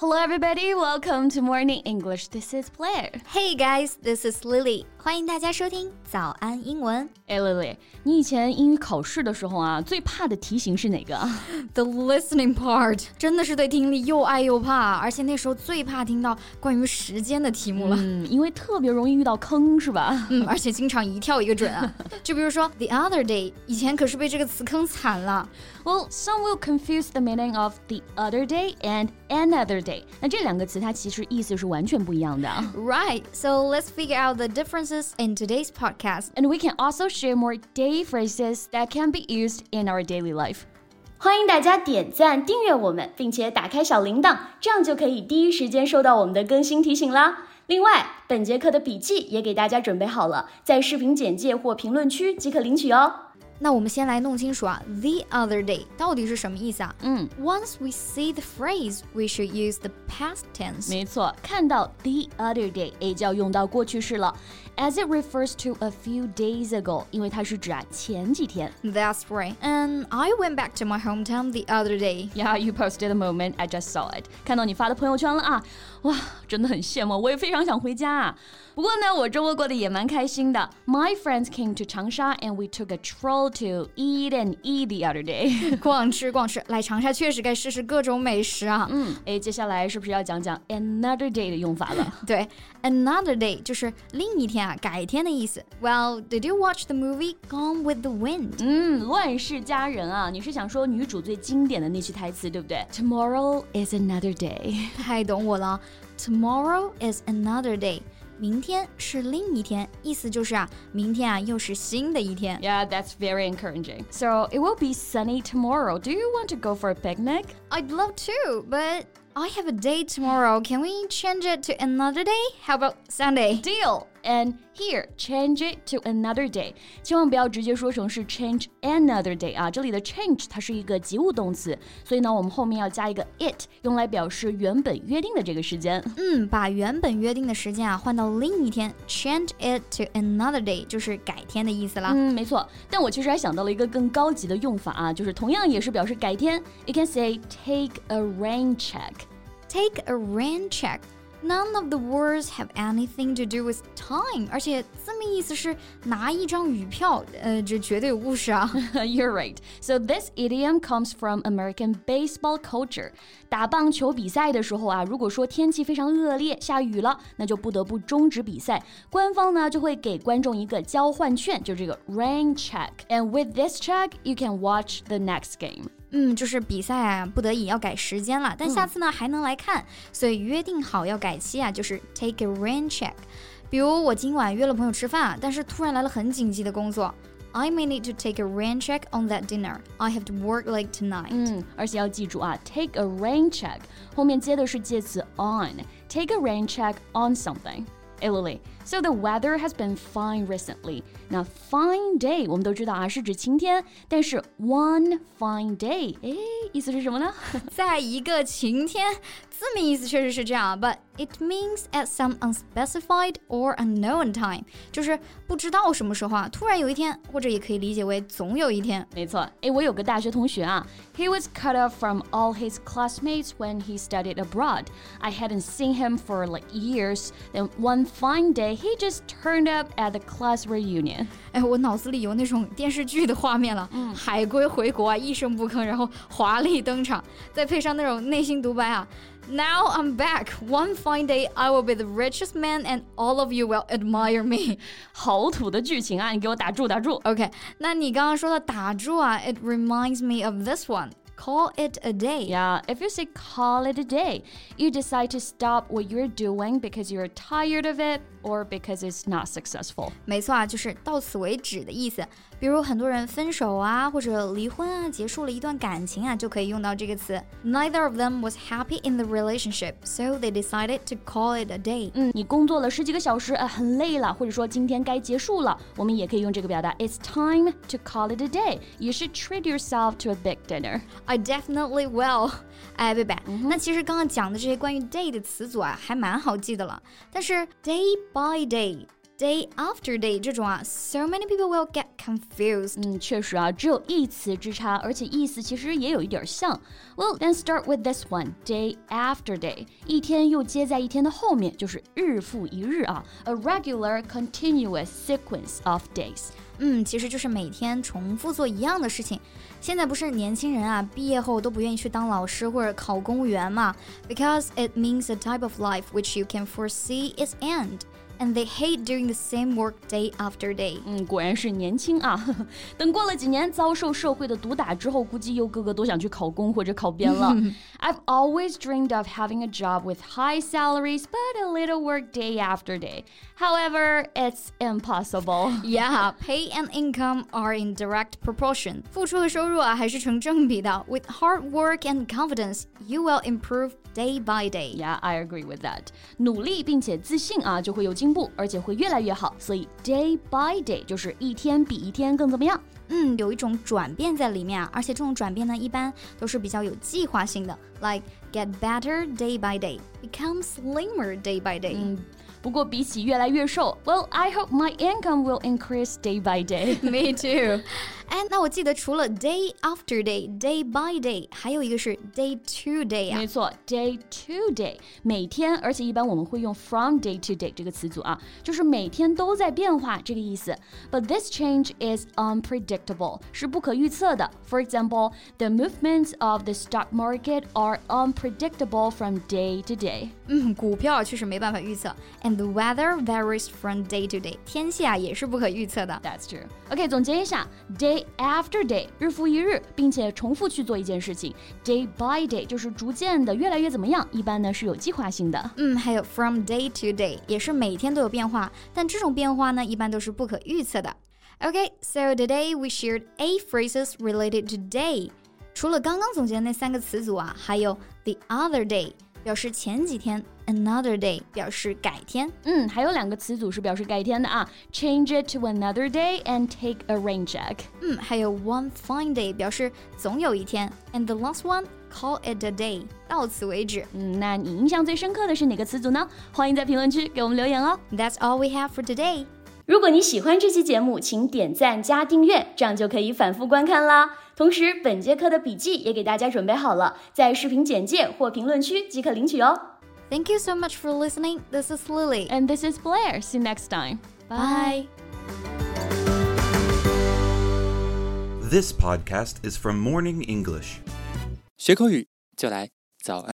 Hello, everybody. Welcome to Morning English. This is Blair. Hey guys, this is Lily. 欢迎大家收听早安英文。哎，Lily，你以前英语考试的时候啊，最怕的题型是哪个？The listening part 真的是对听力又爱又怕，而且那时候最怕听到关于时间的题目了。嗯，因为特别容易遇到坑，是吧？嗯，而且经常一跳一个准啊。就比如说 the other day，以前可是被这个词坑惨了。Well, some will confuse the meaning of the other day and another day. 那这两个词它其实意思是完全不一样的。Right. So let's figure out the In today's podcast. And we can also share more day phrases that can be used in our daily life. 欢迎大家点赞、订阅我们，并且打开小铃铛，这样就可以第一时间收到我们的更新提醒啦。另外，本节课的笔记也给大家准备好了，在视频简介或评论区即可领取哦。那我们先来弄清楚啊，the other day 到底是什么意思啊？嗯，Once we see the phrase, we should use the past tense。没错，看到 the other day，哎，就要用到过去式了，as it refers to a few days ago，因为它是指啊前几天。That's right. And I went back to my hometown the other day. Yeah, you posted the moment I just saw it. 看到你发的朋友圈了啊，哇，真的很羡慕，我也非常想回家啊。不过呢，我周末过得也蛮开心的。My friends came to Changsha and we took a troll to eat and eat the other day。逛吃逛吃，来长沙确实该试试各种美食啊。嗯，哎，接下来是不是要讲讲 another day 的用法了？对，another day 就是另一天啊，改天的意思。Well, did you watch the movie Gone with the Wind？嗯，乱世佳人啊，你是想说女主最经典的那句台词对不对？Tomorrow is another day。太懂我了，Tomorrow is another day。 明天是另一天，意思就是啊，明天啊又是新的一天。Yeah, that's very encouraging. So it will be sunny tomorrow. Do you want to go for a picnic? I'd love to, but I have a date tomorrow. Can we change it to another day? How about Sunday? Deal. And here, change it to another day. 千万不要直接说成是 change another day 啊，这里的 change 它是一个及物动词，所以呢，我们后面要加一个 it，用来表示原本约定的这个时间。嗯，把原本约定的时间啊换到另一天，change it to another day 就是改天的意思啦。嗯，没错。但我其实还想到了一个更高级的用法啊，就是同样也是表示改天。You can say take a rain check. Take a rain check. None of the words have anything to do with time，而且字面意思是拿一张雨票，呃，这绝对有故事啊。You're right. So this idiom comes from American baseball culture. 打棒球比赛的时候啊，如果说天气非常恶劣，下雨了，那就不得不终止比赛。官方呢就会给观众一个交换券，就这个 rain check. And with this check, you can watch the next game. 嗯，就是比赛啊，不得已要改时间了，但下次呢还能来看，所以约定好要改期啊，就是 take a rain check。比如我今晚约了朋友吃饭，但是突然来了很紧急的工作，I may need to take a rain check on that dinner. I have to work late tonight. 嗯，而且要记住啊，take a rain check 后面接的是介词 on，take a rain check on something。哎，Lily。So the weather has been fine recently. 那 fine day 我们都知道啊，是指晴天，但是 one fine day，哎，意思是什么呢？在一个晴天， 字面意思确实是这样，but it means at some unspecified or unknown time，就是不知道什么时候啊，突然有一天，或者也可以理解为总有一天。没错，哎，我有个大学同学啊，he was cut off from all his classmates when he studied abroad. I hadn't seen him for like years. Then one fine day he just turned up at the class reunion. 哎，我脑子里有那种电视剧的画面了，嗯、海归回国啊，一声不吭，然后华丽登场，再配上那种内心独白啊。 Now I'm back. One fine day, I will be the richest man, and all of you will admire me. 好土的剧情啊！你给我打住，打住。OK，那你刚刚说的打住啊，it reminds me of this one. Call it a day. Yeah, if you say call it a day, you decide to stop what you're doing because you're tired of it or because it's not successful. 没错啊，就是到此为止的意思。比如很多人分手啊，或者离婚啊，结束了一段感情啊，就可以用到这个词。Neither of them was happy in the relationship, so they decided to call it a day. 嗯，你工作了十几个小时，呃，很累了，或者说今天该结束了，我们也可以用这个表达。It's time to call it a day. You should treat yourself to a big dinner. I definitely will. 哎，贝贝，那其实刚刚讲的这些关于 day 的词组啊，还蛮好记的了。但是 day by day。day after day 这种啊，so many people will get confused。嗯，确实啊，只有一词之差，而且意思其实也有一点像。Well, then start with this one, day after day，一天又接在一天的后面，就是日复一日啊，a regular continuous sequence of days。嗯，其实就是每天重复做一样的事情。现在不是年轻人啊，毕业后都不愿意去当老师或者考公务员嘛？Because it means a type of life which you can foresee its end and they hate doing the same work day after day。嗯，果然是年轻啊！等过了几年，遭受社会的毒打之后，估计又个个都想去考公或者考编了。I've always dreamed of having a job with high salaries but a little work day after day. However, it's impossible. Yeah, pay and income are in direct proportion. 付出和收入啊还是成正比的。With hard work and confidence, you will improve day by day. Yeah, I agree with that. 努力并且自信啊，就会有 进步，而且会越来越好。所以 day by day 就是一天比一天更怎么样？嗯，有一种转变在里面啊，而且这种转变呢，一般都是比较有计划性的，like get better day by day, become slimmer day by day。嗯。不过比起越来越瘦，Well, I hope my income will increase day by day. Me too. 哎，那我记得除了 day after day, day by day，还有一个是 day to day 啊。没错，day to day，每天，而且一般我们会用 from day to day 这个词组啊，就是每天都在变化这个意思。But this change is unpredictable，是不可预测的。For example, the movements of the stock market are unpredictable from day to day。嗯，股票确实没办法预测。And the weather varies from day to day，天气啊也是不可预测的。That's true. OK，总结一下 After day，日复一日，并且重复去做一件事情。Day by day 就是逐渐的越来越怎么样，一般呢是有计划性的。嗯，还有 from day to day 也是每天都有变化，但这种变化呢一般都是不可预测的。OK，so today we shared eight phrases related to day。除了刚刚总结的那三个词组啊，还有 the other day。表示前几天，another day 表示改天。嗯，还有两个词组是表示改天的啊，change it to another day and take a rain check。嗯，还有 one fine day 表示总有一天，and the last one call it a day，到此为止。嗯，那你印象最深刻的是哪个词组呢？欢迎在评论区给我们留言哦。That's all we have for today。如果你喜欢这期节目，请点赞加订阅，这样就可以反复观看啦。同时，本节课的笔记也给大家准备好了，在视频简介或评论区即可领取哦。Thank you so much for listening. This is Lily. And this is Blair. See you next time. Bye. This podcast is from Morning English. 学口语就来早安